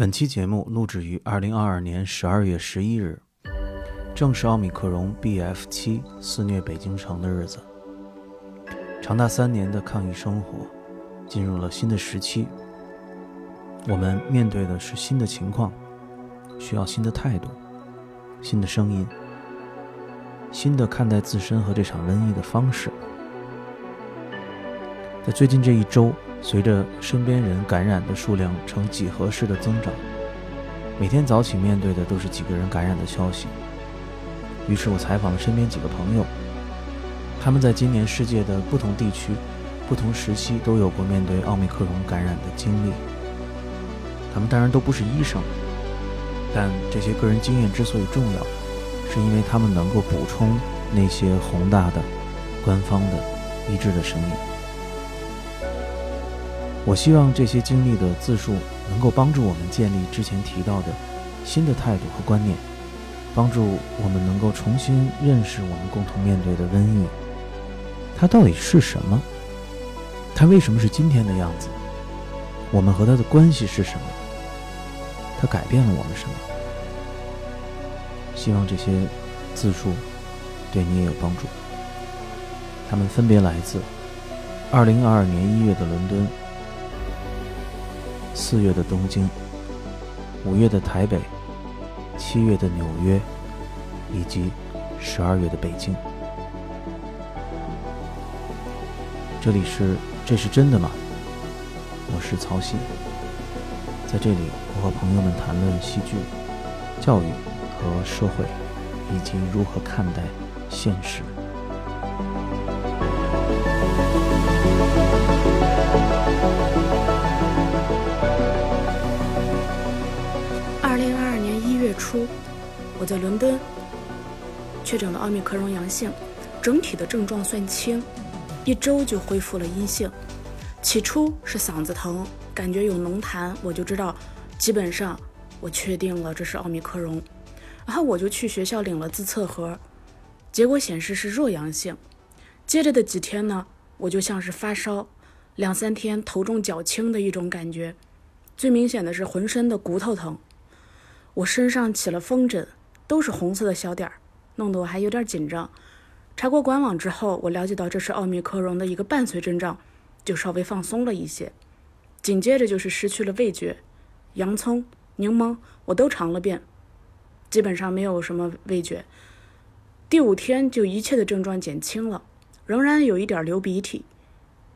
本期节目录制于二零二二年十二月十一日，正是奥密克戎 BF 七肆虐北京城的日子。长达三年的抗疫生活进入了新的时期，我们面对的是新的情况，需要新的态度、新的声音、新的看待自身和这场瘟疫的方式。在最近这一周。随着身边人感染的数量呈几何式的增长，每天早起面对的都是几个人感染的消息。于是我采访了身边几个朋友，他们在今年世界的不同地区、不同时期都有过面对奥密克戎感染的经历。他们当然都不是医生，但这些个人经验之所以重要，是因为他们能够补充那些宏大的、官方的、一致的声音。我希望这些经历的自述能够帮助我们建立之前提到的新的态度和观念，帮助我们能够重新认识我们共同面对的瘟疫。它到底是什么？它为什么是今天的样子？我们和它的关系是什么？它改变了我们什么？希望这些自述对你也有帮助。他们分别来自2022年1月的伦敦。四月的东京，五月的台北，七月的纽约，以及十二月的北京。这里是，这是真的吗？我是曹曦，在这里，我和朋友们谈论戏剧、教育和社会，以及如何看待现实。诊了奥密克戎阳性，整体的症状算轻，一周就恢复了阴性。起初是嗓子疼，感觉有浓痰，我就知道，基本上我确定了这是奥密克戎。然后我就去学校领了自测盒，结果显示是弱阳性。接着的几天呢，我就像是发烧，两三天头重脚轻的一种感觉，最明显的是浑身的骨头疼。我身上起了风疹，都是红色的小点儿，弄得我还有点紧张。查过官网之后，我了解到这是奥密克戎的一个伴随症状，就稍微放松了一些。紧接着就是失去了味觉，洋葱、柠檬我都尝了遍，基本上没有什么味觉。第五天就一切的症状减轻了，仍然有一点流鼻涕。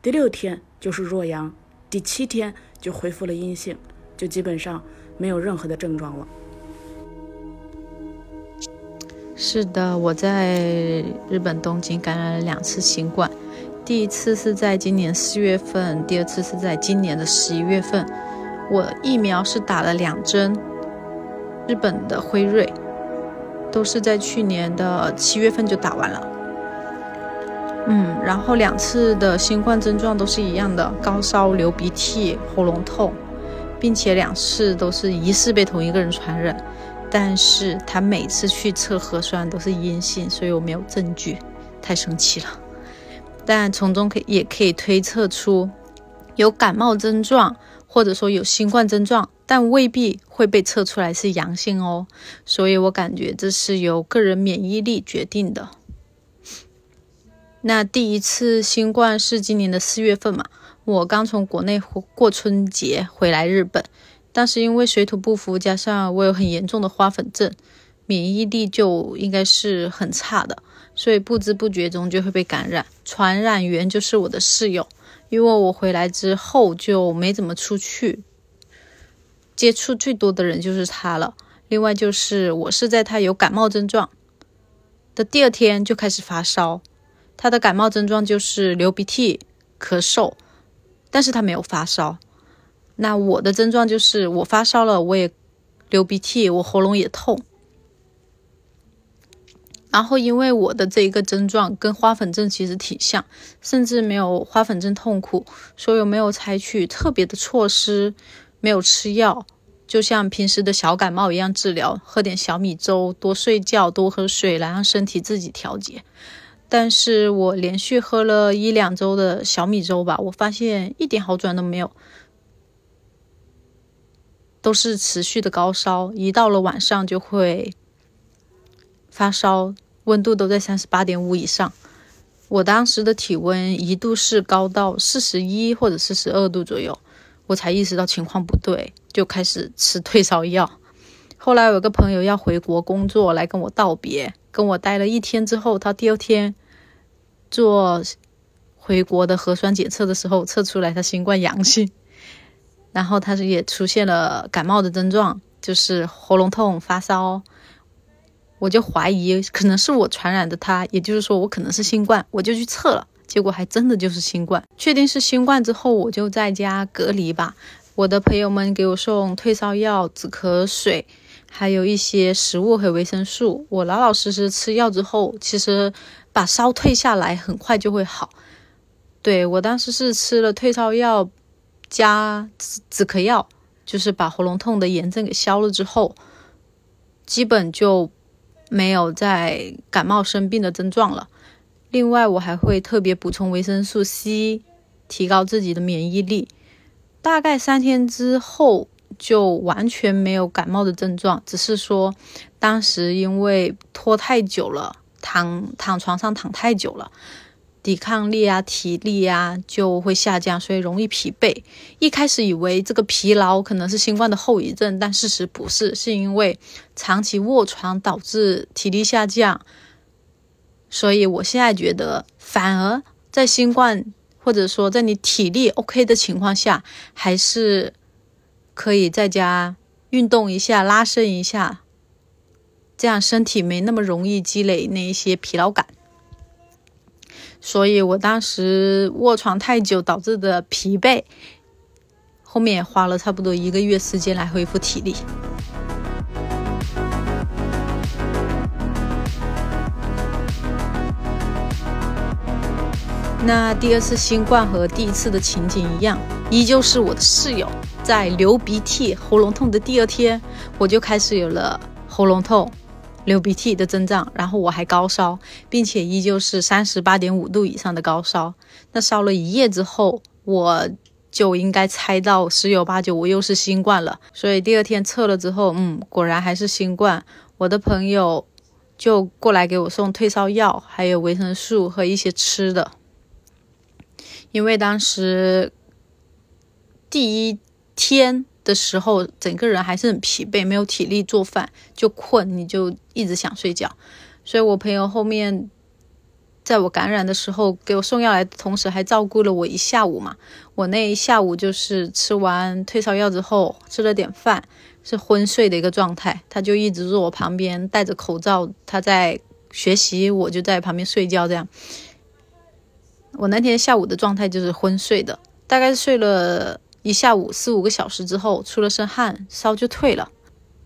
第六天就是弱阳，第七天就恢复了阴性，就基本上没有任何的症状了。是的，我在日本东京感染了两次新冠，第一次是在今年四月份，第二次是在今年的十一月份。我疫苗是打了两针，日本的辉瑞，都是在去年的七月份就打完了。嗯，然后两次的新冠症状都是一样的，高烧、流鼻涕、喉咙痛，并且两次都是疑似被同一个人传染。但是他每次去测核酸都是阴性，所以我没有证据，太生气了。但从中可也可以推测出有感冒症状，或者说有新冠症状，但未必会被测出来是阳性哦。所以我感觉这是由个人免疫力决定的。那第一次新冠是今年的四月份嘛，我刚从国内过春节回来日本。但是因为水土不服，加上我有很严重的花粉症，免疫力就应该是很差的，所以不知不觉中就会被感染。传染源就是我的室友，因为我回来之后就没怎么出去，接触最多的人就是他了。另外就是我是在他有感冒症状的第二天就开始发烧，他的感冒症状就是流鼻涕、咳嗽，但是他没有发烧。那我的症状就是我发烧了，我也流鼻涕，我喉咙也痛。然后因为我的这一个症状跟花粉症其实挺像，甚至没有花粉症痛苦，所以没有采取特别的措施，没有吃药，就像平时的小感冒一样治疗，喝点小米粥，多睡觉，多喝水，来让身体自己调节。但是我连续喝了一两周的小米粥吧，我发现一点好转都没有。都是持续的高烧，一到了晚上就会发烧，温度都在三十八点五以上。我当时的体温一度是高到四十一或者四十二度左右，我才意识到情况不对，就开始吃退烧药。后来有个朋友要回国工作，来跟我道别，跟我待了一天之后，他第二天做回国的核酸检测的时候，测出来他新冠阳性，然后他是也出现了感冒的症状，就是喉咙痛、发烧。我就怀疑可能是我传染的他，也就是说我可能是新冠，我就去测了，结果还真的就是新冠。确定是新冠之后，我就在家隔离吧。我的朋友们给我送退烧药、止咳水，还有一些食物和维生素。我老老实实吃药之后，其实把烧退下来，很快就会好。对我当时是吃了退烧药加止咳药，就是把喉咙痛的炎症给消了之后，基本就。没有在感冒生病的症状了。另外，我还会特别补充维生素 C，提高自己的免疫力。大概三天之后就完全没有感冒的症状，只是说当时因为拖太久了，躺躺床上躺太久了。抵抗力啊，体力啊就会下降，所以容易疲惫。一开始以为这个疲劳可能是新冠的后遗症，但事实不是，是因为长期卧床导致体力下降。所以我现在觉得，反而在新冠或者说在你体力 OK 的情况下，还是可以在家运动一下、拉伸一下，这样身体没那么容易积累那一些疲劳感。所以我当时卧床太久导致的疲惫，后面也花了差不多一个月时间来恢复体力。那第二次新冠和第一次的情景一样，依旧是我的室友在流鼻涕、喉咙痛的第二天，我就开始有了喉咙痛。流鼻涕的症状，然后我还高烧，并且依旧是三十八点五度以上的高烧。那烧了一夜之后，我就应该猜到十有八九我又是新冠了。所以第二天测了之后，嗯，果然还是新冠。我的朋友就过来给我送退烧药，还有维生素和一些吃的。因为当时第一天。的时候，整个人还是很疲惫，没有体力做饭，就困，你就一直想睡觉。所以我朋友后面，在我感染的时候给我送药来的同时，还照顾了我一下午嘛。我那一下午就是吃完退烧药之后，吃了点饭，是昏睡的一个状态。他就一直坐我旁边，戴着口罩，他在学习，我就在旁边睡觉。这样，我那天下午的状态就是昏睡的，大概睡了。一下午四五个小时之后，出了身汗，烧就退了。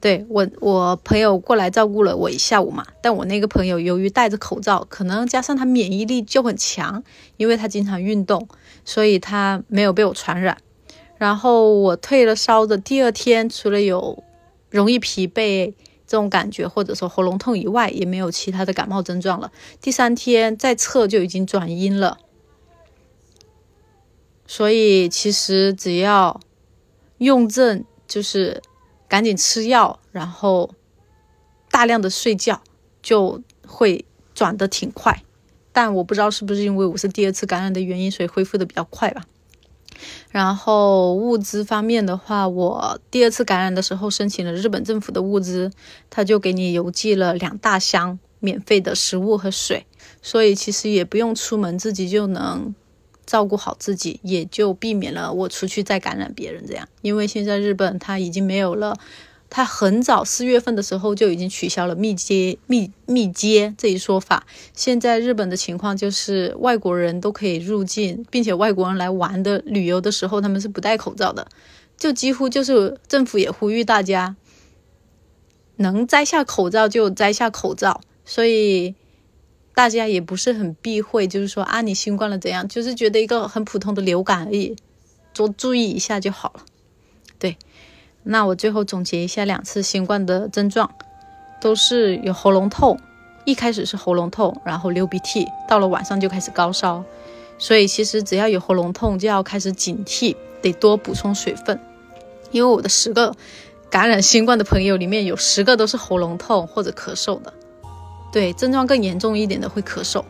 对我，我朋友过来照顾了我一下午嘛。但我那个朋友由于戴着口罩，可能加上他免疫力就很强，因为他经常运动，所以他没有被我传染。然后我退了烧的第二天，除了有容易疲惫这种感觉，或者说喉咙痛以外，也没有其他的感冒症状了。第三天再测就已经转阴了。所以其实只要用症，就是赶紧吃药，然后大量的睡觉，就会转的挺快。但我不知道是不是因为我是第二次感染的原因，所以恢复的比较快吧。然后物资方面的话，我第二次感染的时候申请了日本政府的物资，他就给你邮寄了两大箱免费的食物和水，所以其实也不用出门，自己就能。照顾好自己，也就避免了我出去再感染别人这样。因为现在日本它已经没有了，它很早四月份的时候就已经取消了密接密密接这一说法。现在日本的情况就是外国人都可以入境，并且外国人来玩的旅游的时候他们是不戴口罩的，就几乎就是政府也呼吁大家能摘下口罩就摘下口罩，所以。大家也不是很避讳，就是说啊，你新冠了怎样？就是觉得一个很普通的流感而已，多注意一下就好了。对，那我最后总结一下两次新冠的症状，都是有喉咙痛，一开始是喉咙痛，然后流鼻涕，到了晚上就开始高烧。所以其实只要有喉咙痛，就要开始警惕，得多补充水分。因为我的十个感染新冠的朋友里面有十个都是喉咙痛或者咳嗽的，对，症状更严重一点的会咳嗽。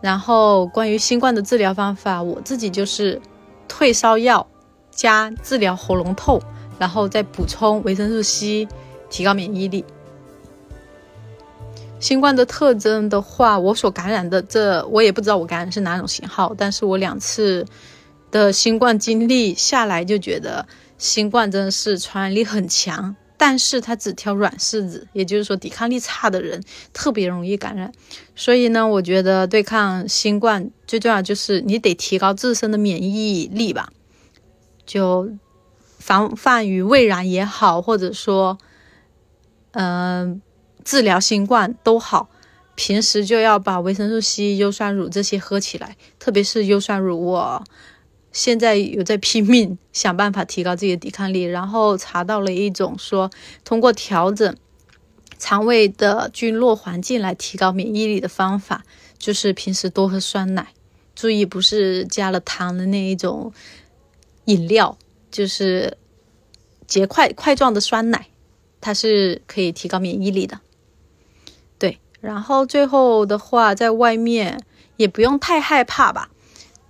然后关于新冠的治疗方法，我自己就是退烧药加治疗喉咙痛，然后再补充维生素 C，提高免疫力。新冠的特征的话，我所感染的这我也不知道我感染是哪种型号，但是我两次的新冠经历下来就觉得新冠真的是传染力很强，但是它只挑软柿子，也就是说抵抗力差的人特别容易感染。所以呢，我觉得对抗新冠最重要就是你得提高自身的免疫力吧，就防范于未然也好，或者说，嗯。治疗新冠都好，平时就要把维生素 C、优酸乳这些喝起来，特别是优酸乳。我现在有在拼命想办法提高自己的抵抗力，然后查到了一种说通过调整肠胃的菌落环境来提高免疫力的方法，就是平时多喝酸奶，注意不是加了糖的那一种饮料，就是结块块状的酸奶，它是可以提高免疫力的。对然后最后的话，在外面也不用太害怕吧，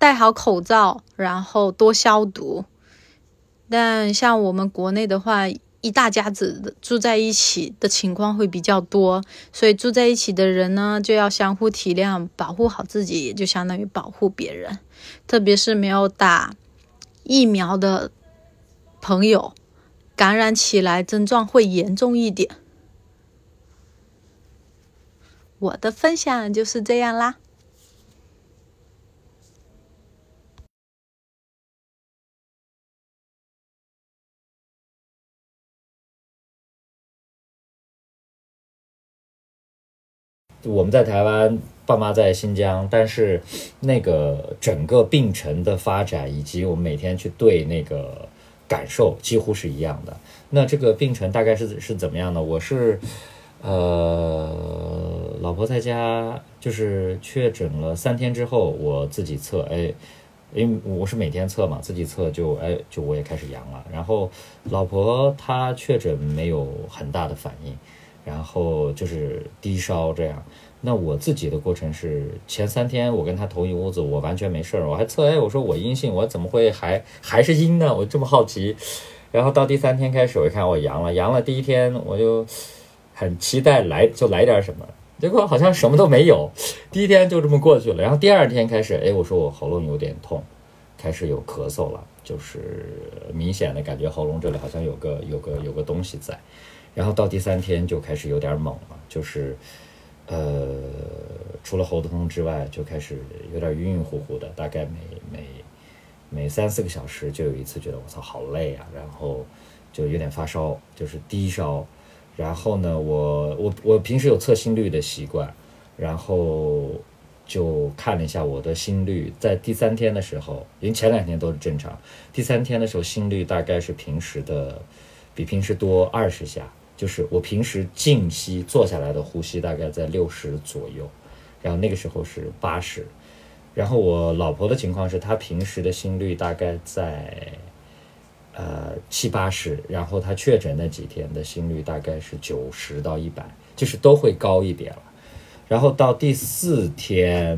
戴好口罩，然后多消毒。但像我们国内的话，一大家子住在一起的情况会比较多，所以住在一起的人呢，就要相互体谅，保护好自己，也就相当于保护别人。特别是没有打疫苗的朋友，感染起来症状会严重一点。我的分享就是这样啦。我们在台湾，爸妈在新疆，但是那个整个病程的发展以及我们每天去对那个感受几乎是一样的。那这个病程大概是是怎么样呢？我是。呃，老婆在家就是确诊了三天之后，我自己测，哎，因为我是每天测嘛，自己测就哎，就我也开始阳了。然后老婆她确诊没有很大的反应，然后就是低烧这样。那我自己的过程是前三天我跟他同一屋子，我完全没事儿，我还测，哎，我说我阴性，我怎么会还 还是阴呢？我这么好奇。然后到第三天开始，我一看我阳了，阳了第一天我就。很期待来就来点什么，结果好像什么都没有，第一天就这么过去了。然后第二天开始，哎，我说我喉咙有点痛，开始有咳嗽了，就是明显的感觉喉咙这里好像有个有个有个东西在。然后到第三天就开始有点猛了，就是呃，除了喉痛之外，就开始有点晕晕乎乎的，大概每每每三四个小时就有一次觉得我操好累啊，然后就有点发烧，就是低烧。然后呢，我我我平时有测心率的习惯，然后就看了一下我的心率，在第三天的时候，因为前两天都是正常，第三天的时候心率大概是平时的比平时多二十下，就是我平时静息坐下来的呼吸大概在六十左右，然后那个时候是八十，然后我老婆的情况是她平时的心率大概在。呃，七八十，然后她确诊那几天的心率大概是九十到一百，就是都会高一点了。然后到第四天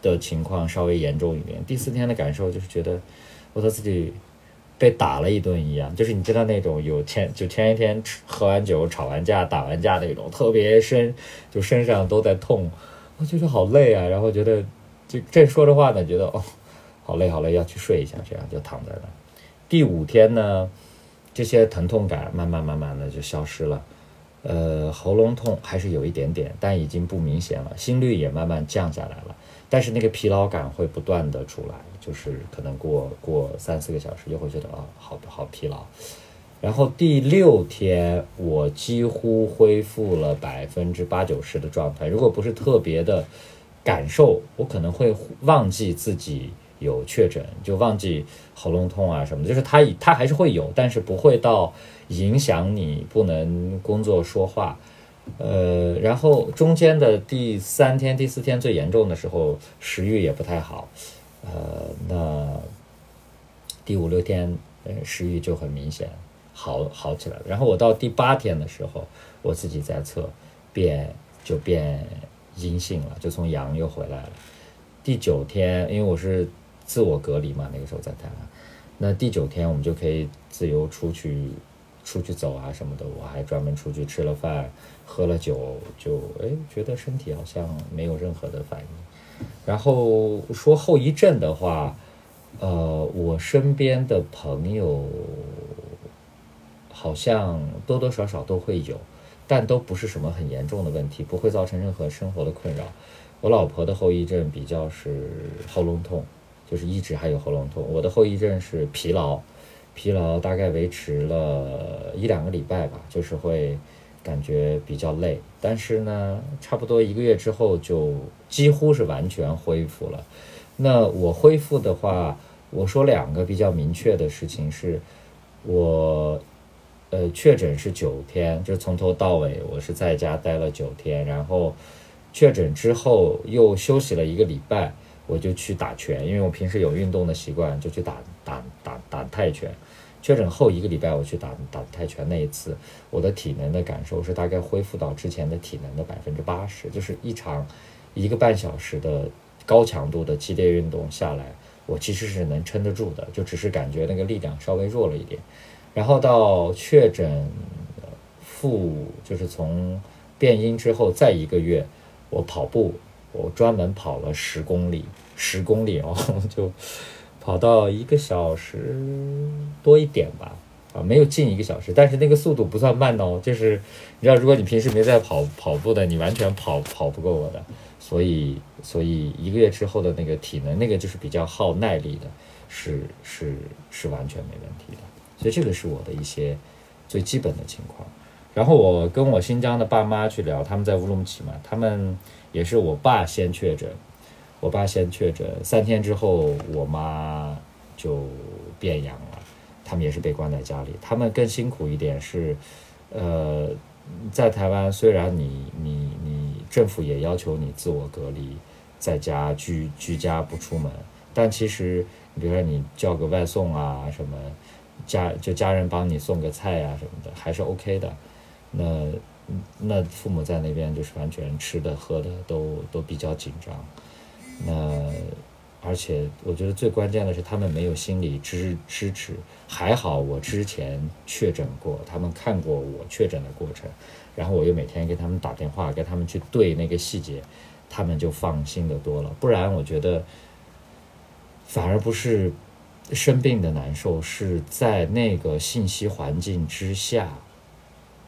的情况稍微严重一点，第四天的感受就是觉得我操自己被打了一顿一样，就是你知道那种有前就前一天吃喝完酒吵完架打完架那种特别深，就身上都在痛，我觉得好累啊。然后觉得就正说着话呢，觉得哦好累好累，要去睡一下，这样就躺在那。第五天呢，这些疼痛感慢慢慢慢的就消失了，呃，喉咙痛还是有一点点，但已经不明显了，心率也慢慢降下来了，但是那个疲劳感会不断的出来，就是可能过过三四个小时又会觉得啊，好好疲劳。然后第六天我几乎恢复了百分之八九十的状态，如果不是特别的感受，我可能会忘记自己。有确诊就忘记喉咙痛啊什么的，就是它它还是会有，但是不会到影响你不能工作说话。呃，然后中间的第三天、第四天最严重的时候，食欲也不太好。呃，那第五六天，呃，食欲就很明显好好起来了。然后我到第八天的时候，我自己在测，变就变阴性了，就从阳又回来了。第九天，因为我是自我隔离嘛，那个时候在台湾，那第九天我们就可以自由出去出去走啊什么的。我还专门出去吃了饭，喝了酒，就哎觉得身体好像没有任何的反应。然后说后遗症的话，呃，我身边的朋友好像多多少少都会有，但都不是什么很严重的问题，不会造成任何生活的困扰。我老婆的后遗症比较是喉咙痛，就是一直还有喉咙痛。我的后遗症是疲劳，疲劳大概维持了一两个礼拜吧，就是会感觉比较累。但是呢，差不多一个月之后就几乎是完全恢复了。那我恢复的话，我说两个比较明确的事情是，我呃确诊是九天，就从头到尾我是在家待了九天，然后。确诊之后又休息了一个礼拜，我就去打拳，因为我平时有运动的习惯，就去打打打打泰拳。确诊后一个礼拜我去打打泰拳那一次，我的体能的感受是大概恢复到之前的体能的百分之八十，就是一场一个半小时的高强度的激烈运动下来，我其实是能撑得住的，就只是感觉那个力量稍微弱了一点。然后到确诊复就是从变阴之后再一个月。我跑步，我专门跑了十公里，十公里哦，就跑到一个小时多一点吧，啊，没有近一个小时，但是那个速度不算慢哦，就是你知道，如果你平时没在跑跑步的，你完全跑跑不过我的，所以所以一个月之后的那个体能，那个就是比较耗耐力的，是是是完全没问题的，所以这个是我的一些最基本的情况。然后我跟我新疆的爸妈去聊，他们在乌鲁木齐嘛，他们也是我爸先确诊，我爸先确诊，三天之后我妈就变阳了，他们也是被关在家里，他们更辛苦一点是，呃，在台湾虽然你你你政府也要求你自我隔离，在家居居家不出门，但其实比如说你叫个外送啊什么，家就家人帮你送个菜呀什么的，还是 OK 的。那那父母在那边就是完全吃的喝的都都比较紧张，那而且我觉得最关键的是他们没有心理支支持，还好我之前确诊过，他们看过我确诊的过程，然后我又每天给他们打电话，给他们去对那个细节，他们就放心的多了。不然我觉得反而不是生病的难受，是在那个信息环境之下。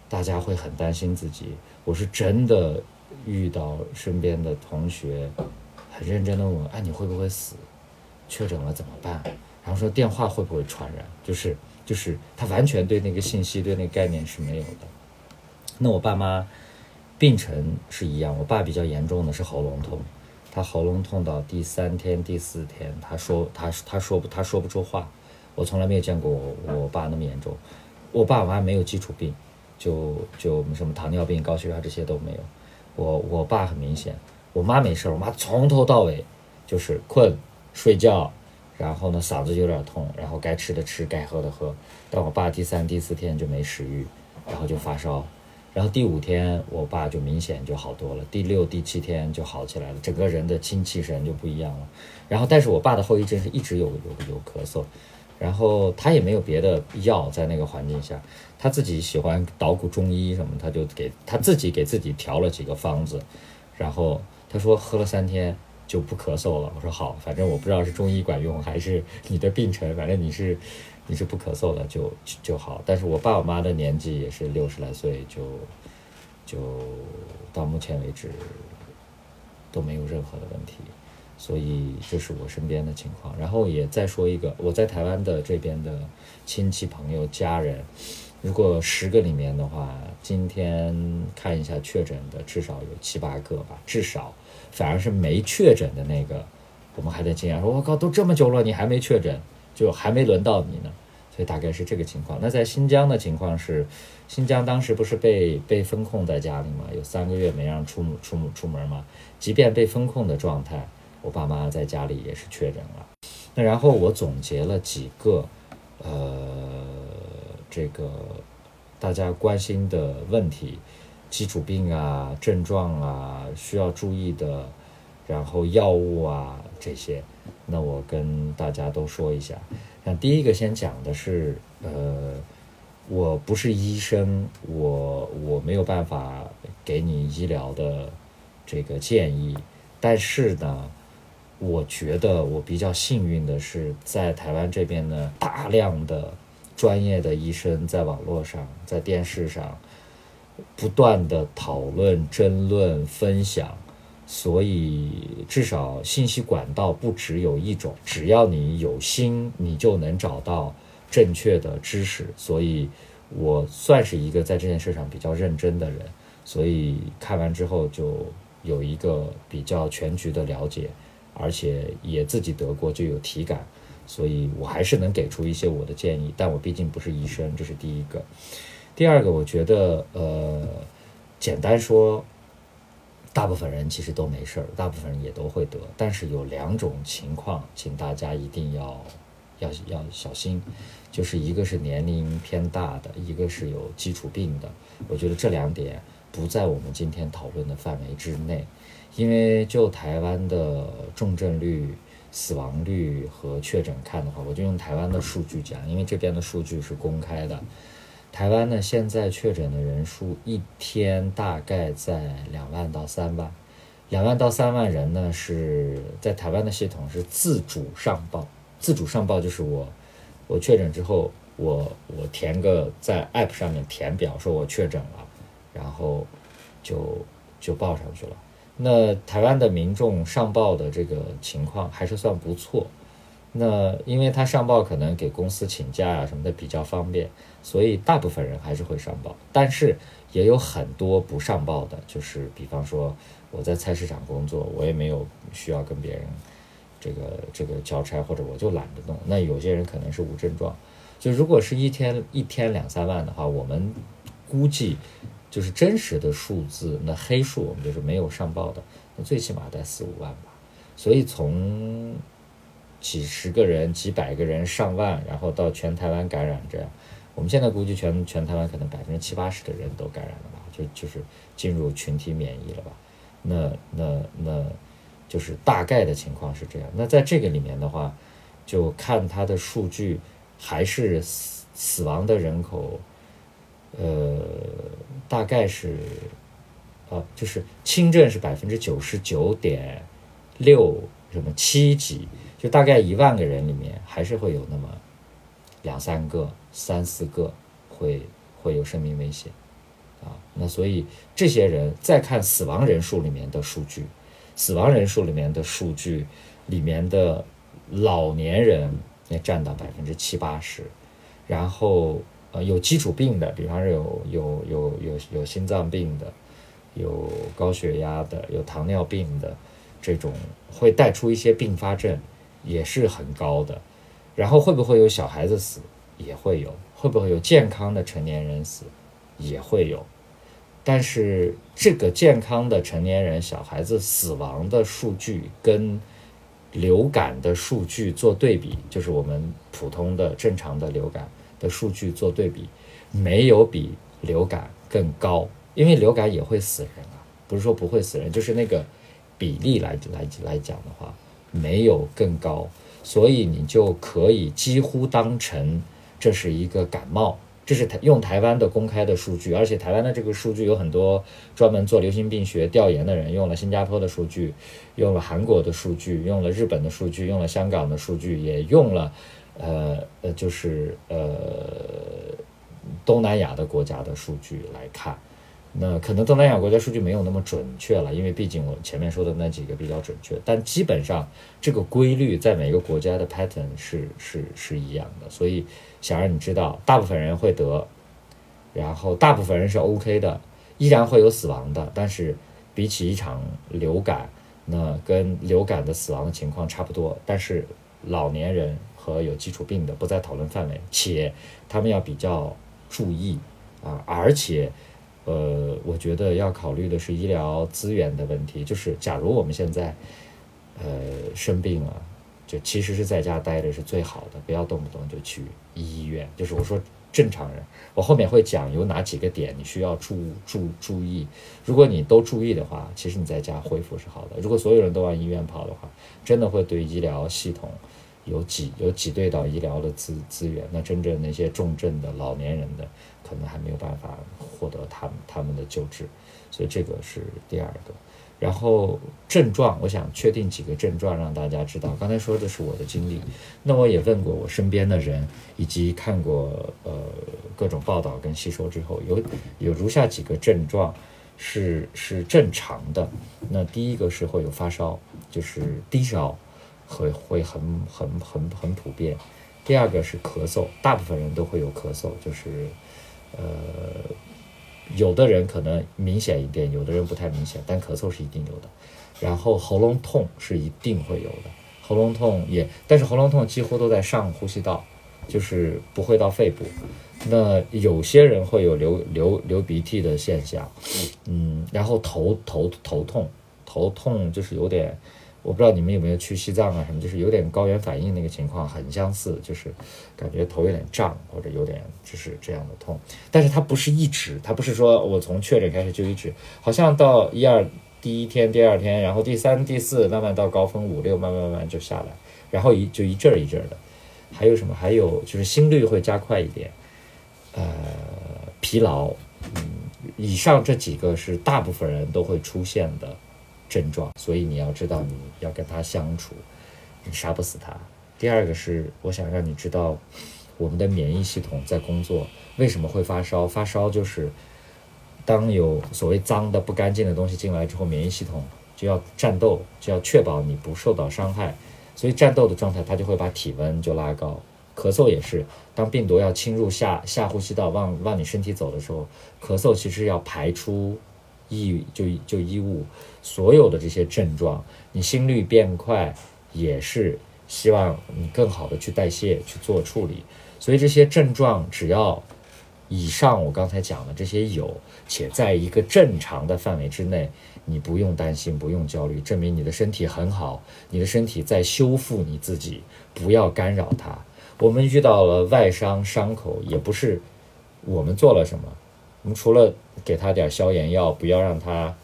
大家会很担心自己，我是真的遇到身边的同学，很认真的问：“哎，你会不会死？确诊了怎么办？”然后说电话会不会传染？就是就是他完全对那个信息、对那个概念是没有的。那我爸妈病程是一样，我爸比较严重的是喉咙痛，他喉咙痛到第三天、第四天，他说他他说不他说不出话，我从来没有见过我我爸那么严重。我爸我妈没有基础病。就就什么糖尿病、高血压这些都没有，我我爸很明显，我妈没事儿，我妈从头到尾就是困、睡觉，然后呢嗓子有点痛，然后该吃的吃，该喝的喝。但我爸第三、第四天就没食欲，然后就发烧，然后第五天我爸就明显就好多了，第六、第七天就好起来了，整个人的精气神就不一样了。然后但是我爸的后遗症是一直有有有咳嗽。然后他也没有别的药，在那个环境下，他自己喜欢捣鼓中医什么，他就给他自己给自己调了几个方子，然后他说喝了三天就不咳嗽了。我说好，反正我不知道是中医管用还是你的病程，反正你是你是不咳嗽了就就好。但是我爸我妈的年纪也是六十来岁，就就到目前为止都没有任何的问题。所以这是我身边的情况，然后也再说一个，我在台湾的这边的亲戚朋友家人，如果十个里面的话，今天看一下确诊的至少有七八个吧，至少，反而是没确诊的那个，我们还在惊讶说，我靠，都这么久了，你还没确诊，就还没轮到你呢，所以大概是这个情况。那在新疆的情况是，新疆当时不是被被封控在家里嘛，有三个月没让出出出门嘛，即便被封控的状态。我爸妈在家里也是确诊了，那然后我总结了几个，呃，这个大家关心的问题，基础病啊、症状啊、需要注意的，然后药物啊这些，那我跟大家都说一下。那第一个先讲的是，呃，我不是医生，我我没有办法给你医疗的这个建议，但是呢。我觉得我比较幸运的是，在台湾这边呢，大量的专业的医生在网络上、在电视上不断的讨论、争论、分享，所以至少信息管道不只有一种，只要你有心，你就能找到正确的知识。所以我算是一个在这件事上比较认真的人，所以看完之后就有一个比较全局的了解。而且也自己得过，就有体感，所以我还是能给出一些我的建议。但我毕竟不是医生，这是第一个。第二个，我觉得，呃，简单说，大部分人其实都没事儿，大部分人也都会得。但是有两种情况，请大家一定要要要小心，就是一个是年龄偏大的，一个是有基础病的。我觉得这两点不在我们今天讨论的范围之内。因为就台湾的重症率、死亡率和确诊看的话，我就用台湾的数据讲，因为这边的数据是公开的。台湾呢，现在确诊的人数一天大概在两万到三万，两万到三万人呢是在台湾的系统是自主上报，自主上报就是我我确诊之后，我我填个在 App 上面填表说我确诊了，然后就就报上去了。那台湾的民众上报的这个情况还是算不错，那因为他上报可能给公司请假啊什么的比较方便，所以大部分人还是会上报。但是也有很多不上报的，就是比方说我在菜市场工作，我也没有需要跟别人这个这个交差，或者我就懒得弄。那有些人可能是无症状，就如果是一天一天两三万的话，我们估计。就是真实的数字，那黑数我们就是没有上报的，那最起码得四五万吧。所以从几十个人、几百个人、上万，然后到全台湾感染这样，我们现在估计全全台湾可能百分之七八十的人都感染了吧，就就是进入群体免疫了吧。那那那就是大概的情况是这样。那在这个里面的话，就看它的数据，还是死死亡的人口。呃，大概是，啊，就是轻症是百分之九十九点六什么七几，就大概一万个人里面还是会有那么两三个、三四个会会有生命危险，啊，那所以这些人再看死亡人数里面的数据，死亡人数里面的数据里面的老年人也占到百分之七八十，然后。呃，有基础病的，比方说有有有有有心脏病的，有高血压的，有糖尿病的，这种会带出一些并发症，也是很高的。然后会不会有小孩子死？也会有。会不会有健康的成年人死？也会有。但是这个健康的成年人、小孩子死亡的数据跟流感的数据做对比，就是我们普通的正常的流感。的数据做对比，没有比流感更高，因为流感也会死人啊，不是说不会死人，就是那个比例来来来讲的话，没有更高，所以你就可以几乎当成这是一个感冒，这是台用台湾的公开的数据，而且台湾的这个数据有很多专门做流行病学调研的人用了新加坡的数据，用了韩国的数据，用了日本的数据，用了香港的数据，也用了。呃呃，就是呃东南亚的国家的数据来看，那可能东南亚国家数据没有那么准确了，因为毕竟我前面说的那几个比较准确，但基本上这个规律在每个国家的 pattern 是是是一样的，所以想让你知道，大部分人会得，然后大部分人是 OK 的，依然会有死亡的，但是比起一场流感，那跟流感的死亡的情况差不多，但是老年人。和有基础病的不在讨论范围，且他们要比较注意啊，而且呃，我觉得要考虑的是医疗资源的问题。就是假如我们现在呃生病了，就其实是在家待着是最好的，不要动不动就去医院。就是我说正常人。我后面会讲有哪几个点你需要注注注意。如果你都注意的话，其实你在家恢复是好的。如果所有人都往医院跑的话，真的会对医疗系统有挤有挤兑到医疗的资资源。那真正那些重症的老年人的，可能还没有办法获得他们他们的救治。所以这个是第二个。然后症状，我想确定几个症状让大家知道。刚才说的是我的经历，那我也问过我身边的人，以及看过呃各种报道跟吸收之后，有有如下几个症状是是正常的。那第一个是会有发烧，就是低烧，会会很很很很普遍。第二个是咳嗽，大部分人都会有咳嗽，就是呃。有的人可能明显一点，有的人不太明显，但咳嗽是一定有的。然后喉咙痛是一定会有的，喉咙痛也，但是喉咙痛几乎都在上呼吸道，就是不会到肺部。那有些人会有流流流鼻涕的现象，嗯，然后头头头痛，头痛就是有点。我不知道你们有没有去西藏啊什么，就是有点高原反应那个情况很相似，就是感觉头有点胀或者有点就是这样的痛，但是它不是一直，它不是说我从确诊开始就一直，好像到一二第一天、第二天，然后第三、第四慢慢到高峰五六，慢慢慢慢就下来，然后一就一阵儿一阵儿的。还有什么？还有就是心率会加快一点，呃，疲劳，嗯，以上这几个是大部分人都会出现的。症状，所以你要知道你要跟他相处，你杀不死他。第二个是，我想让你知道，我们的免疫系统在工作，为什么会发烧？发烧就是当有所谓脏的、不干净的东西进来之后，免疫系统就要战斗，就要确保你不受到伤害，所以战斗的状态，它就会把体温就拉高。咳嗽也是，当病毒要侵入下下呼吸道，往往你身体走的时候，咳嗽其实要排出。异就就衣物，所有的这些症状，你心率变快，也是希望你更好的去代谢去做处理。所以这些症状只要以上我刚才讲的这些有，且在一个正常的范围之内，你不用担心，不用焦虑，证明你的身体很好，你的身体在修复你自己，不要干扰它。我们遇到了外伤伤口，也不是我们做了什么。我们除了给他点消炎药，不要让他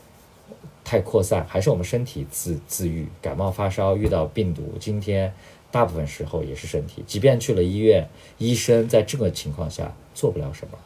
太扩散，还是我们身体自自愈。感冒发烧遇到病毒，今天大部分时候也是身体。即便去了医院，医生在这个情况下做不了什么，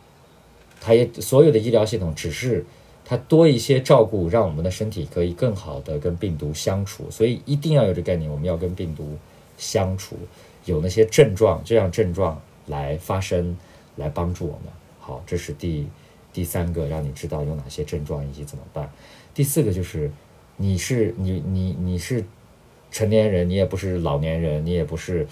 他也所有的医疗系统只是他多一些照顾，让我们的身体可以更好的跟病毒相处。所以一定要有这概念，我们要跟病毒相处，有那些症状，这样症状来发生，来帮助我们。好，这是第。第三个让你知道有哪些症状以及怎么办。第四个就是，你是你你你是成年人，你也不是老年人，你也不是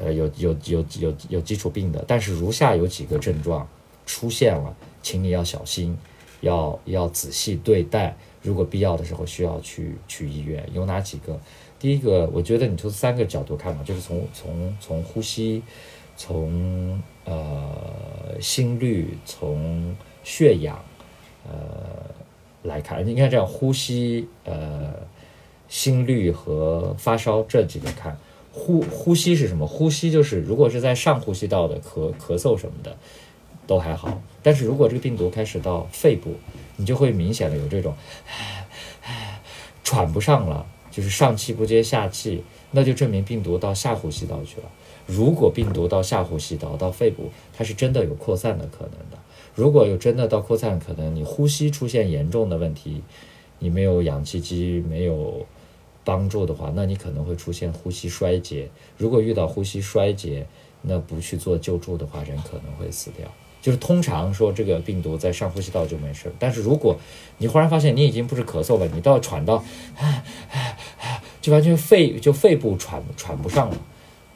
呃有有有有有基础病的。但是如下有几个症状出现了，请你要小心，要要仔细对待。如果必要的时候需要去去医院。有哪几个？第一个，我觉得你从三个角度看嘛，就是从从从呼吸，从呃心率，从血氧，呃，来看，你看这样，呼吸，呃，心率和发烧这几个看，呼呼吸是什么？呼吸就是如果是在上呼吸道的咳咳嗽什么的，都还好。但是如果这个病毒开始到肺部，你就会明显的有这种喘不上了，就是上气不接下气，那就证明病毒到下呼吸道去了。如果病毒到下呼吸道到肺部，它是真的有扩散的可能的。如果有真的到扩散，可能你呼吸出现严重的问题，你没有氧气机没有帮助的话，那你可能会出现呼吸衰竭。如果遇到呼吸衰竭，那不去做救助的话，人可能会死掉。就是通常说这个病毒在上呼吸道就没事，但是如果你忽然发现你已经不是咳嗽了，你到喘到，就完全肺就肺部喘喘不上了，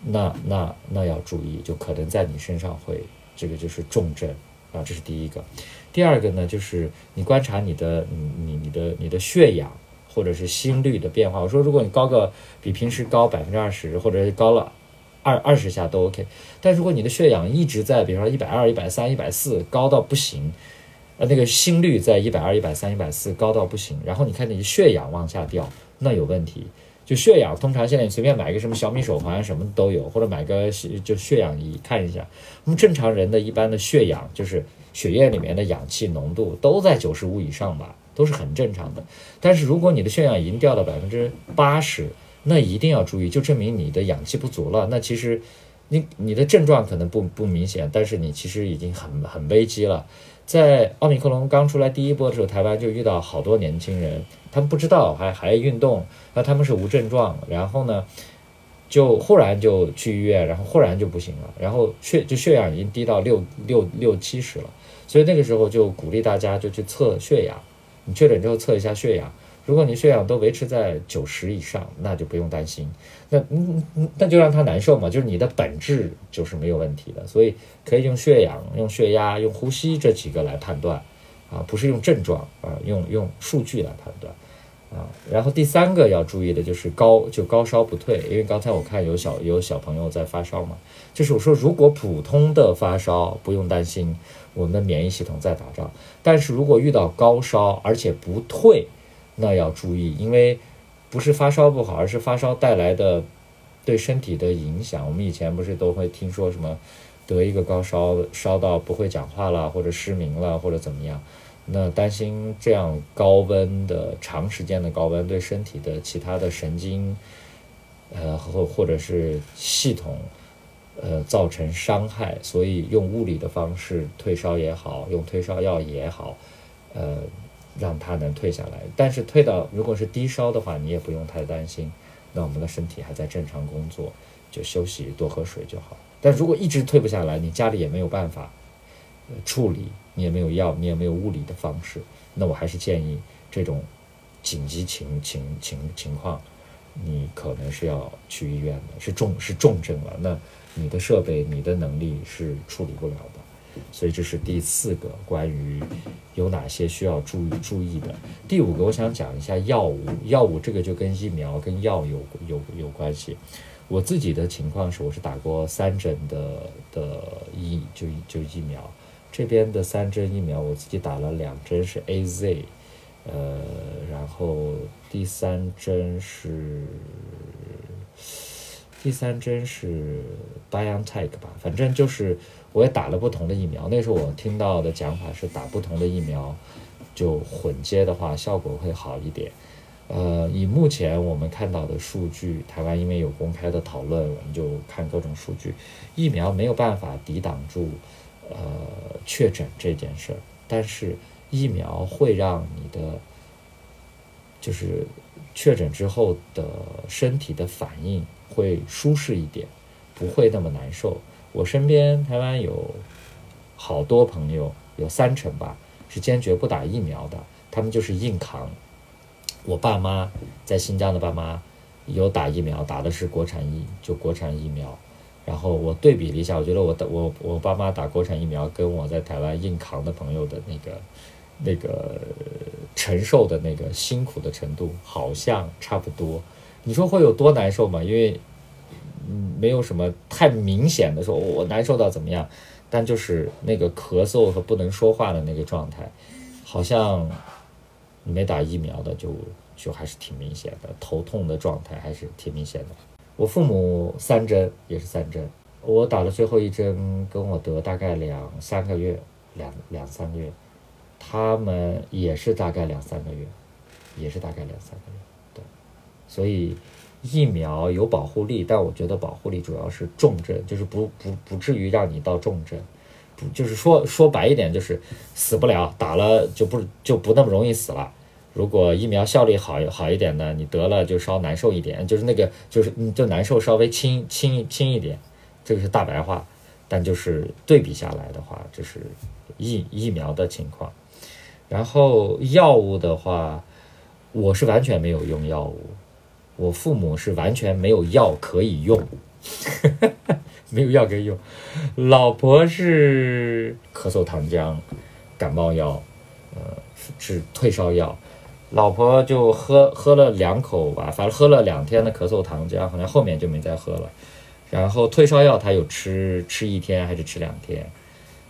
那那那要注意，就可能在你身上会这个就是重症。啊，这是第一个，第二个呢，就是你观察你的，你你的你的血氧或者是心率的变化。我说，如果你高个比平时高百分之二十，或者是高了二二十下都 OK。但如果你的血氧一直在，比方说一百二、一百三、一百四，高到不行，呃，那个心率在一百二、一百三、一百四，高到不行，然后你看你的血氧往下掉，那有问题。就血氧，通常现在你随便买个什么小米手环，什么都有，或者买个就血氧仪看一下。那么正常人的一般的血氧，就是血液里面的氧气浓度都在九十五以上吧，都是很正常的。但是如果你的血氧已经掉到百分之八十，那一定要注意，就证明你的氧气不足了。那其实你你的症状可能不不明显，但是你其实已经很很危机了。在奥密克戎刚出来第一波的时候，台湾就遇到好多年轻人，他们不知道还还运动，那他们是无症状，然后呢，就忽然就去医院，然后忽然就不行了，然后血就血氧已经低到六六六七十了，所以那个时候就鼓励大家就去测血氧，你确诊之后测一下血氧。如果你血氧都维持在九十以上，那就不用担心。那嗯嗯，那就让他难受嘛，就是你的本质就是没有问题的，所以可以用血氧、用血压、用呼吸这几个来判断，啊，不是用症状啊，用用数据来判断，啊。然后第三个要注意的就是高就高烧不退，因为刚才我看有小有小朋友在发烧嘛，就是我说如果普通的发烧不用担心，我们的免疫系统在打仗，但是如果遇到高烧而且不退。那要注意，因为不是发烧不好，而是发烧带来的对身体的影响。我们以前不是都会听说什么得一个高烧，烧到不会讲话了，或者失明了，或者怎么样？那担心这样高温的长时间的高温对身体的其他的神经，呃，或或者是系统，呃，造成伤害，所以用物理的方式退烧也好，用退烧药也好，呃。让它能退下来，但是退到如果是低烧的话，你也不用太担心。那我们的身体还在正常工作，就休息多喝水就好。但如果一直退不下来，你家里也没有办法处理，你也没有药，你也没有物理的方式，那我还是建议这种紧急情情情情况，你可能是要去医院的，是重是重症了。那你的设备、你的能力是处理不了的。所以这是第四个关于有哪些需要注意注意的。第五个，我想讲一下药物。药物这个就跟疫苗跟药有有有关系。我自己的情况是，我是打过三针的的疫就就疫苗。这边的三针疫苗，我自己打了两针是 A Z，呃，然后第三针是第三针是 BioNTech 吧，反正就是。我也打了不同的疫苗，那时候我听到的讲法是打不同的疫苗，就混接的话效果会好一点。呃，以目前我们看到的数据，台湾因为有公开的讨论，我们就看各种数据，疫苗没有办法抵挡住呃确诊这件事儿，但是疫苗会让你的就是确诊之后的身体的反应会舒适一点，不会那么难受。我身边台湾有好多朋友，有三成吧是坚决不打疫苗的，他们就是硬扛。我爸妈在新疆的爸妈有打疫苗，打的是国产疫，就国产疫苗。然后我对比了一下，我觉得我的我我爸妈打国产疫苗跟我在台湾硬扛的朋友的那个那个承受的那个辛苦的程度好像差不多。你说会有多难受吗？因为嗯，没有什么太明显的说，我难受到怎么样，但就是那个咳嗽和不能说话的那个状态，好像没打疫苗的就就还是挺明显的，头痛的状态还是挺明显的。我父母三针也是三针，我打了最后一针跟我得大概两三个月，两两三个月，他们也是大概两三个月，也是大概两三个月，所以。疫苗有保护力，但我觉得保护力主要是重症，就是不不不至于让你到重症，不就是说说白一点就是死不了，打了就不就不那么容易死了。如果疫苗效力好好一点呢，你得了就稍难受一点，就是那个就是你就难受稍微轻轻轻一点，这个是大白话。但就是对比下来的话，就是疫疫苗的情况。然后药物的话，我是完全没有用药物。我父母是完全没有药可以用，没有药可以用。老婆是咳嗽糖浆、感冒药，呃，是退烧药。老婆就喝喝了两口吧，反正喝了两天的咳嗽糖浆，好像后面就没再喝了。然后退烧药他有吃，吃一天还是吃两天，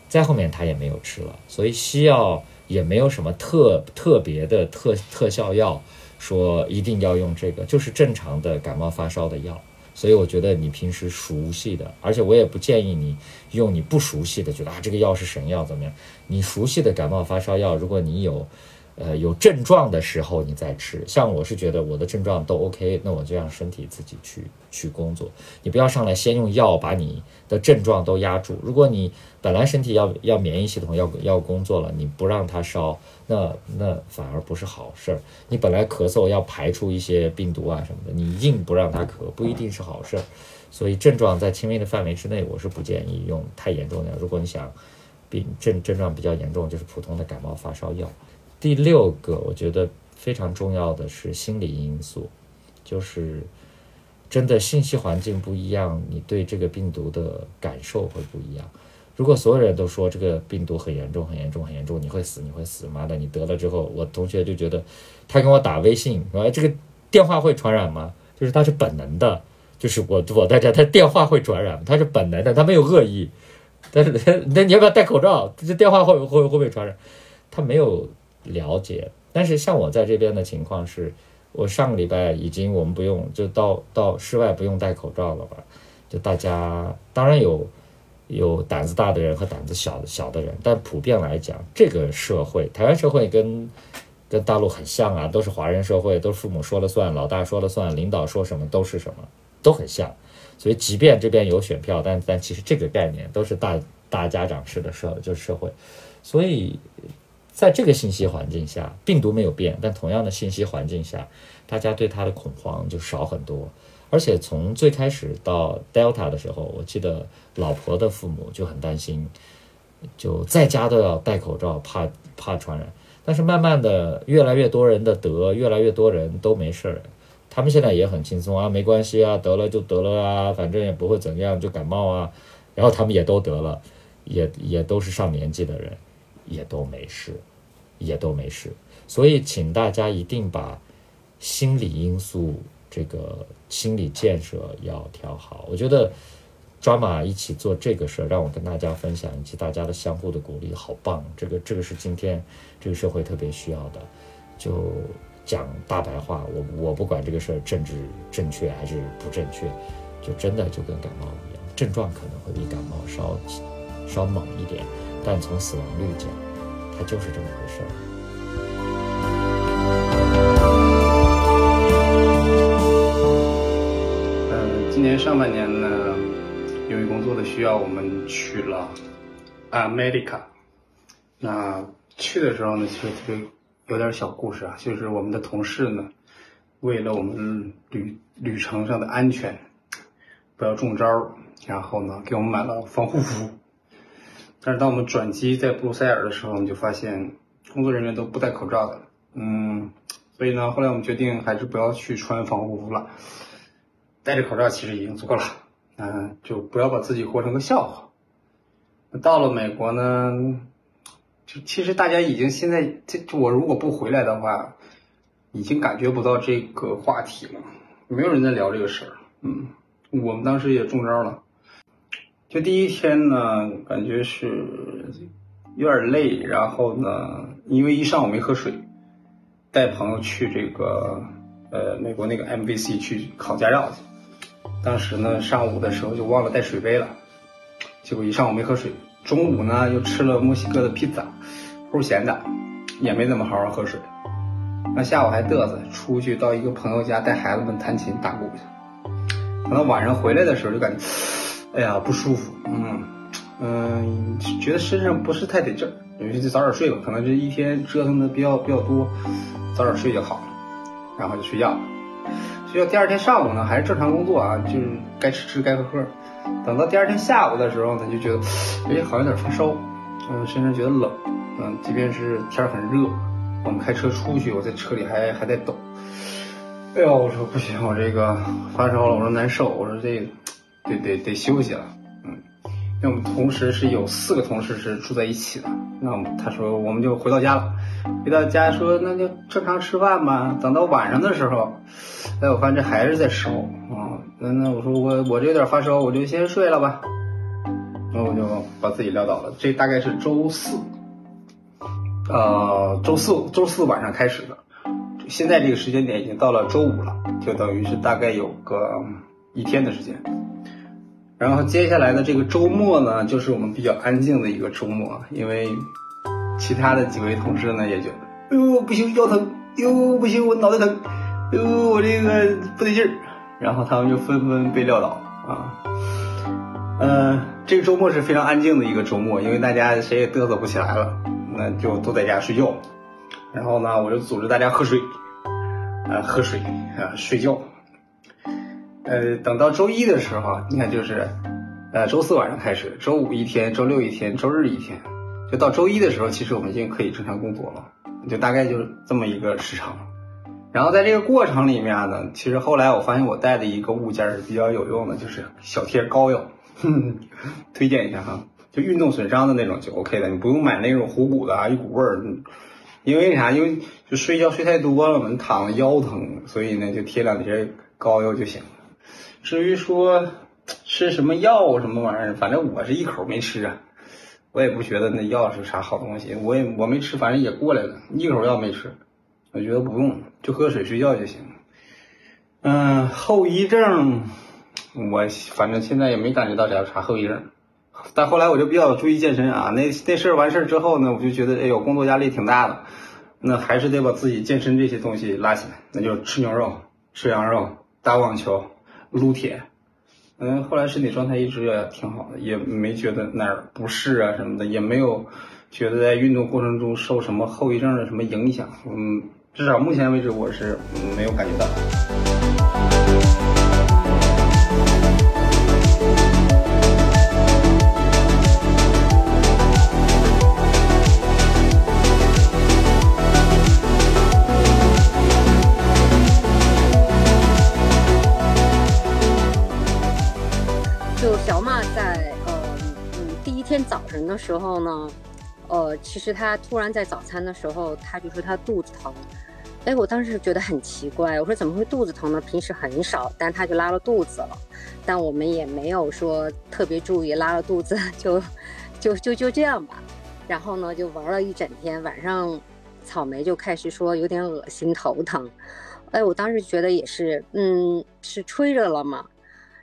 再后面他也没有吃了。所以西药也没有什么特特别的特特效药。说一定要用这个，就是正常的感冒发烧的药。所以我觉得你平时熟悉的，而且我也不建议你用你不熟悉的，觉得啊这个药是神药怎么样？你熟悉的感冒发烧药，如果你有。呃，有症状的时候你再吃。像我是觉得我的症状都 OK，那我就让身体自己去去工作。你不要上来先用药把你的症状都压住。如果你本来身体要要免疫系统要要工作了，你不让它烧，那那反而不是好事儿。你本来咳嗽要排出一些病毒啊什么的，你硬不让它咳，不一定是好事儿。所以症状在轻微的范围之内，我是不建议用太严重的。如果你想病症症状比较严重，就是普通的感冒发烧药。第六个，我觉得非常重要的是心理因素，就是真的信息环境不一样，你对这个病毒的感受会不一样。如果所有人都说这个病毒很严重、很严重、很严重，你会死，你会死，妈的，你得了之后，我同学就觉得他跟我打微信说：“这个电话会传染吗？”就是他是本能的，就是我我在这，他电话会传染，他是本能的，他没有恶意。但是 那你要不要戴口罩？这电话会会会不会传染？他没有。了解，但是像我在这边的情况是，我上个礼拜已经我们不用就到到室外不用戴口罩了吧？就大家当然有有胆子大的人和胆子小小的人，但普遍来讲，这个社会台湾社会跟跟大陆很像啊，都是华人社会，都是父母说了算，老大说了算，领导说什么都是什么，都很像。所以即便这边有选票，但但其实这个概念都是大大家长式的社就是社会，所以。在这个信息环境下，病毒没有变，但同样的信息环境下，大家对它的恐慌就少很多。而且从最开始到 Delta 的时候，我记得老婆的父母就很担心，就在家都要戴口罩，怕怕传染。但是慢慢的，越来越多人的得，越来越多人都没事儿，他们现在也很轻松啊，没关系啊，得了就得了啊，反正也不会怎样，就感冒啊。然后他们也都得了，也也都是上年纪的人。也都没事，也都没事，所以请大家一定把心理因素、这个心理建设要调好。我觉得抓马一起做这个事儿，让我跟大家分享，以及大家的相互的鼓励，好棒！这个这个是今天这个社会特别需要的。就讲大白话，我我不管这个事儿政治正确还是不正确，就真的就跟感冒一样，症状可能会比感冒稍稍猛一点。但从死亡率讲，它就是这么回事儿。嗯，今年上半年呢，由于工作的需要，我们去了 America。那去的时候呢，其实特别有点小故事啊，就是我们的同事呢，为了我们旅旅程上的安全，不要中招，然后呢，给我们买了防护服。但是当我们转机在布鲁塞尔的时候，我们就发现工作人员都不戴口罩的。嗯，所以呢，后来我们决定还是不要去穿防护服了，戴着口罩其实已经足够了。嗯，就不要把自己活成个笑话。到了美国呢，就其实大家已经现在这我如果不回来的话，已经感觉不到这个话题了，没有人在聊这个事儿。嗯，我们当时也中招了。就第一天呢，感觉是有点累，然后呢，因为一上午没喝水，带朋友去这个呃美国那个 MVC 去考驾照去。当时呢，上午的时候就忘了带水杯了，结果一上午没喝水。中午呢，又吃了墨西哥的披萨，齁咸的，也没怎么好好喝水。那下午还嘚瑟，出去到一个朋友家带孩子们弹琴打鼓去。等到晚上回来的时候，就感觉。哎呀，不舒服，嗯嗯，觉得身上不是太得劲儿，有些就早点睡吧，可能这一天折腾的比较比较多，早点睡就好了，然后就睡觉了。睡觉第二天上午呢，还是正常工作啊，就是该吃吃该喝喝。等到第二天下午的时候呢，就觉得哎，好像有点发烧，嗯，身上觉得冷，嗯，即便是天很热，我们开车出去，我在车里还还在抖。哎呦，我说不行，我这个发烧了，我说难受，我说这个。得得得休息了，嗯，那我们同时是有四个同事是住在一起的，那我们他说我们就回到家了，回到家说那就正常吃饭吧，等到晚上的时候，哎我发现这还是在烧啊，那那我说我我这有点发烧，我就先睡了吧，那我就把自己撂倒了，这大概是周四，呃周四周四晚上开始的，现在这个时间点已经到了周五了，就等于是大概有个一天的时间。然后接下来的这个周末呢，就是我们比较安静的一个周末，因为其他的几位同事呢也觉得，哎呦不行腰疼，哎呦不行我脑袋疼，哎呦我这个不得劲儿，然后他们就纷纷被撂倒啊。嗯，这个周末是非常安静的一个周末，因为大家谁也嘚瑟不起来了，那就都在家睡觉。然后呢，我就组织大家喝水，啊，喝水啊，睡觉。呃，等到周一的时候，你看就是，呃，周四晚上开始，周五一天，周六一天，周日一天，就到周一的时候，其实我们已经可以正常工作了，就大概就是这么一个时长。然后在这个过程里面呢，其实后来我发现我带的一个物件是比较有用的，就是小贴膏药。推荐一下哈，就运动损伤的那种就 OK 的，你不用买那种虎骨的啊，一股味儿。因为啥？因为就睡觉睡太多了嘛，你躺着腰疼，所以呢就贴两贴膏药就行了。至于说吃什么药什么玩意儿，反正我是一口没吃啊，我也不觉得那药是啥好东西，我也我没吃，反正也过来了，一口药没吃，我觉得不用，就喝水睡觉就行。嗯，后遗症。我反正现在也没感觉到啥啥后遗症，但后来我就比较注意健身啊。那那事儿完事儿之后呢，我就觉得哎呦，工作压力挺大的，那还是得把自己健身这些东西拉起来。那就吃牛肉、吃羊肉、打网球、撸铁。嗯，后来身体状态一直也挺好的，也没觉得哪儿不适啊什么的，也没有觉得在运动过程中受什么后遗症的什么影响。嗯，至少目前为止我是没有感觉到。天早晨的时候呢，呃，其实他突然在早餐的时候，他就说他肚子疼。哎，我当时觉得很奇怪，我说怎么会肚子疼呢？平时很少，但他就拉了肚子了。但我们也没有说特别注意，拉了肚子就就就就这样吧。然后呢，就玩了一整天，晚上草莓就开始说有点恶心、头疼。哎，我当时觉得也是，嗯，是吹着了吗？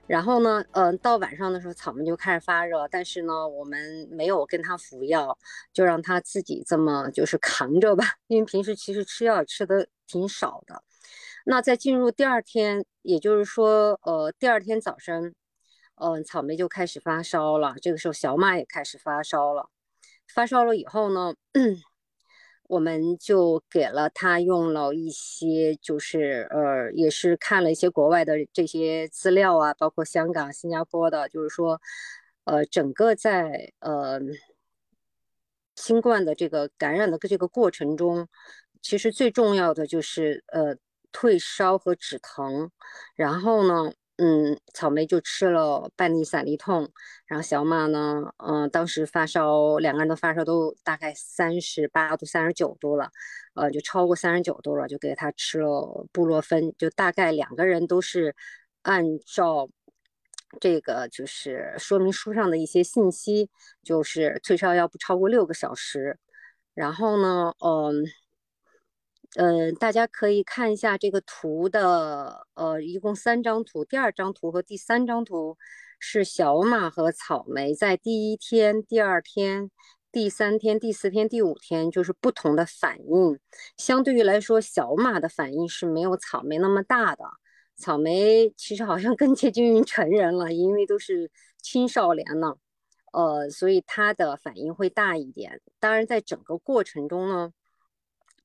然后呢，嗯，到晚上的时候，草莓就开始发热，但是呢，我们没有跟他服药，就让他自己这么就是扛着吧，因为平时其实吃药吃的挺少的。那在进入第二天，也就是说，呃，第二天早晨，嗯，草莓就开始发烧了，这个时候小马也开始发烧了。发烧了以后呢？我们就给了他用了一些，就是呃，也是看了一些国外的这些资料啊，包括香港、新加坡的，就是说，呃，整个在呃新冠的这个感染的这个过程中，其实最重要的就是呃退烧和止疼，然后呢。嗯，草莓就吃了半粒散利痛，然后小马呢，嗯，当时发烧，两个人的发烧都大概三十八度、三十九度了，呃，就超过三十九度了，就给他吃了布洛芬，就大概两个人都是按照这个就是说明书上的一些信息，就是退烧药不超过六个小时，然后呢，嗯。呃，大家可以看一下这个图的，呃，一共三张图。第二张图和第三张图是小马和草莓在第一天、第二天、第三天、第四天、第五天，就是不同的反应。相对于来说，小马的反应是没有草莓那么大的。草莓其实好像更接近于成人了，因为都是青少年了，呃，所以它的反应会大一点。当然，在整个过程中呢。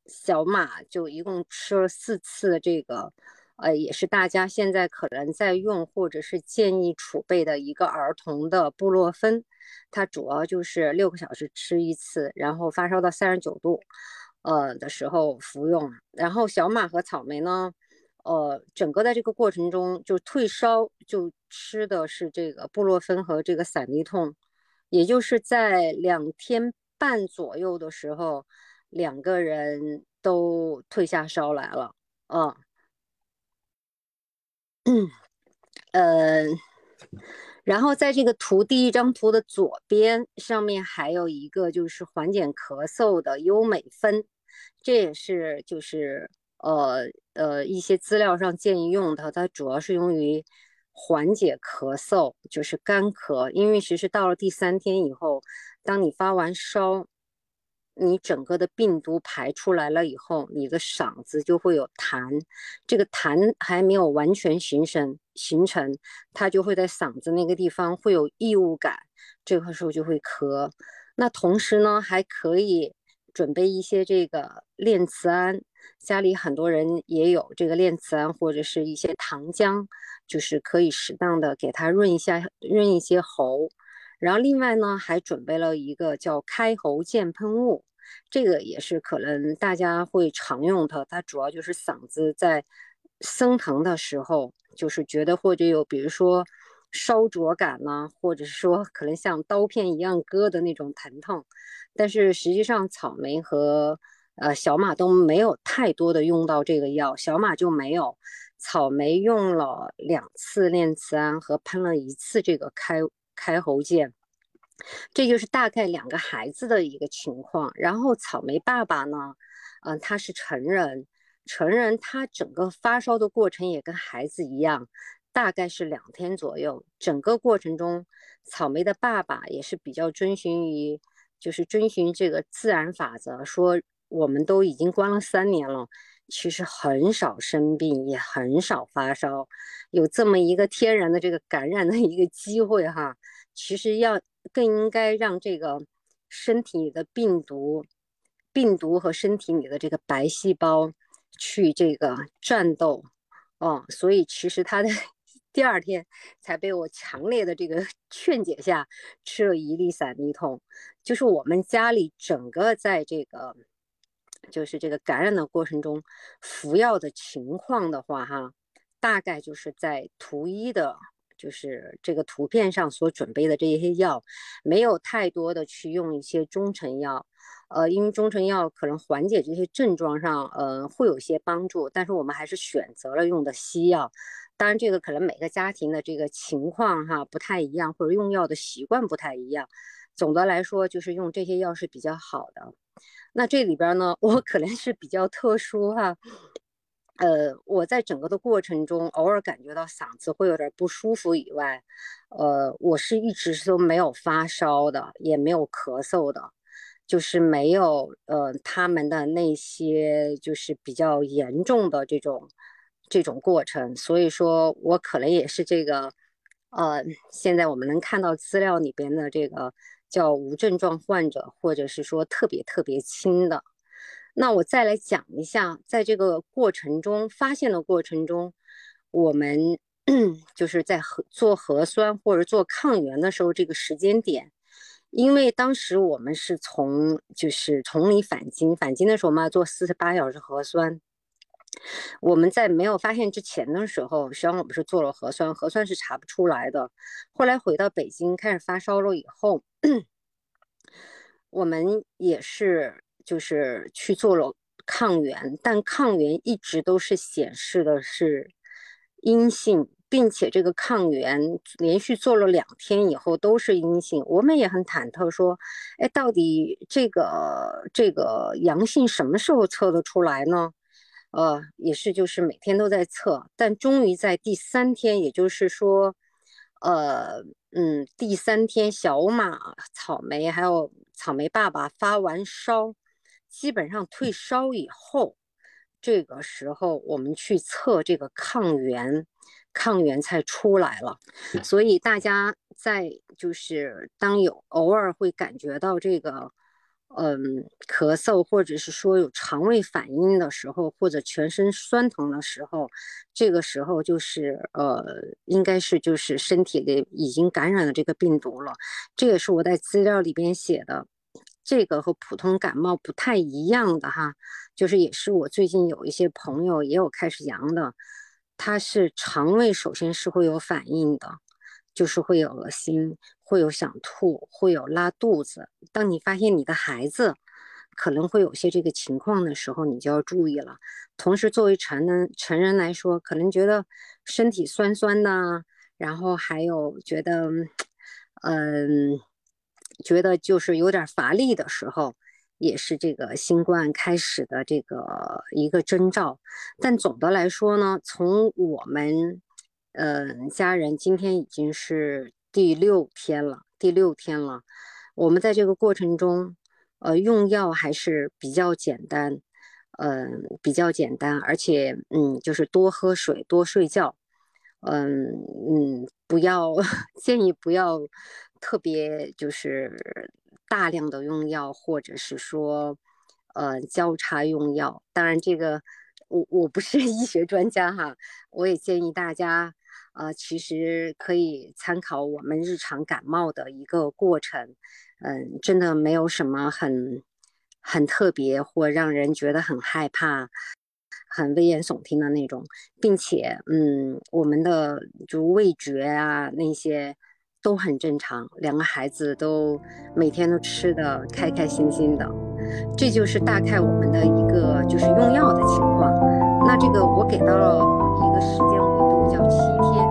小马就一共吃了四次这个，呃，也是大家现在可能在用或者是建议储备的一个儿童的布洛芬，它主要就是六个小时吃一次，然后发烧到三十九度，呃的时候服用。然后小马和草莓呢，呃，整个在这个过程中就退烧就吃的是这个布洛芬和这个散利痛，也就是在两天半左右的时候。两个人都退下烧来了，嗯，呃，然后在这个图第一张图的左边上面还有一个就是缓解咳嗽的优美芬，这也是就是呃呃一些资料上建议用它，它主要是用于缓解咳嗽，就是干咳。因为其实到了第三天以后，当你发完烧。你整个的病毒排出来了以后，你的嗓子就会有痰，这个痰还没有完全形成，形成它就会在嗓子那个地方会有异物感，这个时候就会咳。那同时呢，还可以准备一些这个链慈胺，家里很多人也有这个链慈胺或者是一些糖浆，就是可以适当的给它润一下，润一些喉。然后另外呢，还准备了一个叫开喉健喷雾，这个也是可能大家会常用它。它主要就是嗓子在生疼的时候，就是觉得或者有比如说烧灼感呢，或者是说可能像刀片一样割的那种疼痛。但是实际上草莓和呃小马都没有太多的用到这个药，小马就没有，草莓用了两次链慈胺和喷了一次这个开。开喉剑，这就是大概两个孩子的一个情况。然后草莓爸爸呢，嗯，他是成人，成人他整个发烧的过程也跟孩子一样，大概是两天左右。整个过程中，草莓的爸爸也是比较遵循于，就是遵循这个自然法则，说我们都已经关了三年了。其实很少生病，也很少发烧，有这么一个天然的这个感染的一个机会哈。其实要更应该让这个身体里的病毒、病毒和身体里的这个白细胞去这个战斗哦。所以其实他的第二天才被我强烈的这个 劝解下吃了一粒散利痛，就是我们家里整个在这个。就是这个感染的过程中服药的情况的话，哈，大概就是在图一的，就是这个图片上所准备的这些药，没有太多的去用一些中成药，呃，因为中成药可能缓解这些症状上，呃，会有些帮助，但是我们还是选择了用的西药。当然，这个可能每个家庭的这个情况哈不太一样，或者用药的习惯不太一样。总的来说，就是用这些药是比较好的。那这里边呢，我可能是比较特殊哈，呃，我在整个的过程中偶尔感觉到嗓子会有点不舒服以外，呃，我是一直都没有发烧的，也没有咳嗽的，就是没有呃他们的那些就是比较严重的这种这种过程，所以说我可能也是这个，呃，现在我们能看到资料里边的这个。叫无症状患者，或者是说特别特别轻的。那我再来讲一下，在这个过程中发现的过程中，我们 就是在核做核酸或者做抗原的时候，这个时间点，因为当时我们是从就是从里返京，返京的时候嘛做四十八小时核酸。我们在没有发现之前的时候，实际上我们是做了核酸，核酸是查不出来的。后来回到北京开始发烧了以后。我们也是，就是去做了抗原，但抗原一直都是显示的是阴性，并且这个抗原连续做了两天以后都是阴性。我们也很忐忑，说，哎，到底这个这个阳性什么时候测得出来呢？呃，也是就是每天都在测，但终于在第三天，也就是说，呃。嗯，第三天，小马、草莓还有草莓爸爸发完烧，基本上退烧以后，这个时候我们去测这个抗原，抗原才出来了。所以大家在就是当有偶尔会感觉到这个。嗯，咳嗽或者是说有肠胃反应的时候，或者全身酸疼的时候，这个时候就是呃，应该是就是身体里已经感染了这个病毒了。这也是我在资料里边写的，这个和普通感冒不太一样的哈，就是也是我最近有一些朋友也有开始阳的，他是肠胃首先是会有反应的。就是会有恶心，会有想吐，会有拉肚子。当你发现你的孩子可能会有些这个情况的时候，你就要注意了。同时，作为成人成人来说，可能觉得身体酸酸的，然后还有觉得，嗯，觉得就是有点乏力的时候，也是这个新冠开始的这个一个征兆。但总的来说呢，从我们嗯家人今天已经是第六天了，第六天了。我们在这个过程中，呃，用药还是比较简单，嗯，比较简单，而且嗯，就是多喝水，多睡觉。嗯嗯，不要 建议不要特别就是大量的用药，或者是说呃交叉用药。当然，这个我我不是医学专家哈，我也建议大家呃其实可以参考我们日常感冒的一个过程。嗯，真的没有什么很很特别或让人觉得很害怕。很危言耸听的那种，并且，嗯，我们的就味觉啊那些都很正常，两个孩子都每天都吃的开开心心的，这就是大概我们的一个就是用药的情况。那这个我给到了一个时间维度，叫七天。